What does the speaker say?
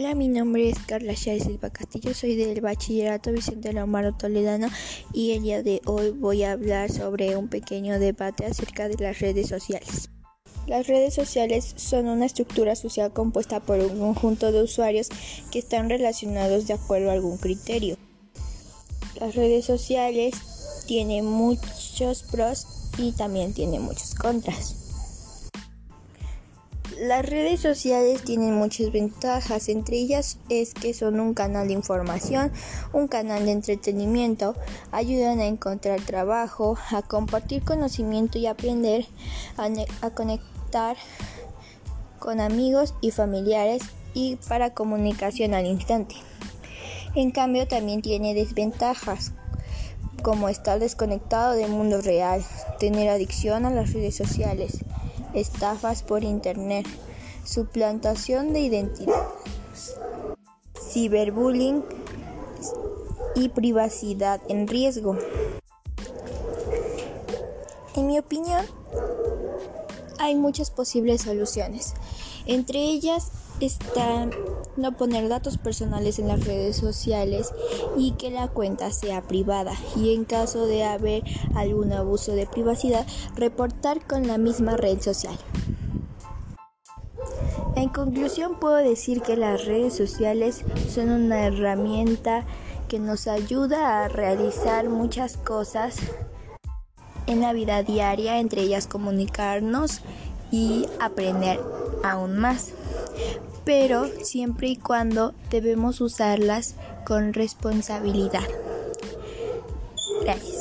Hola, mi nombre es Carla Chávez Silva Castillo, soy del Bachillerato Vicente Lomaro Toledano y el día de hoy voy a hablar sobre un pequeño debate acerca de las redes sociales. Las redes sociales son una estructura social compuesta por un conjunto de usuarios que están relacionados de acuerdo a algún criterio. Las redes sociales tienen muchos pros y también tienen muchos contras. Las redes sociales tienen muchas ventajas, entre ellas es que son un canal de información, un canal de entretenimiento, ayudan a encontrar trabajo, a compartir conocimiento y aprender, a, conectar con amigos y familiares y para comunicación al instante. En cambio también tiene desventajas como estar desconectado del mundo real, tener adicción a las redes sociales, estafas por Internet, suplantación de identidad, ciberbullying y privacidad en riesgo. En mi opinión, hay muchas posibles soluciones. Entre ellas está no poner datos personales en las redes sociales y que la cuenta sea privada y en caso de haber algún abuso de privacidad reportar con la misma red social. En conclusión puedo decir que las redes sociales son una herramienta que nos ayuda a realizar muchas cosas en la vida diaria, entre ellas comunicarnos y aprender aún más pero siempre y cuando debemos usarlas con responsabilidad. Gracias.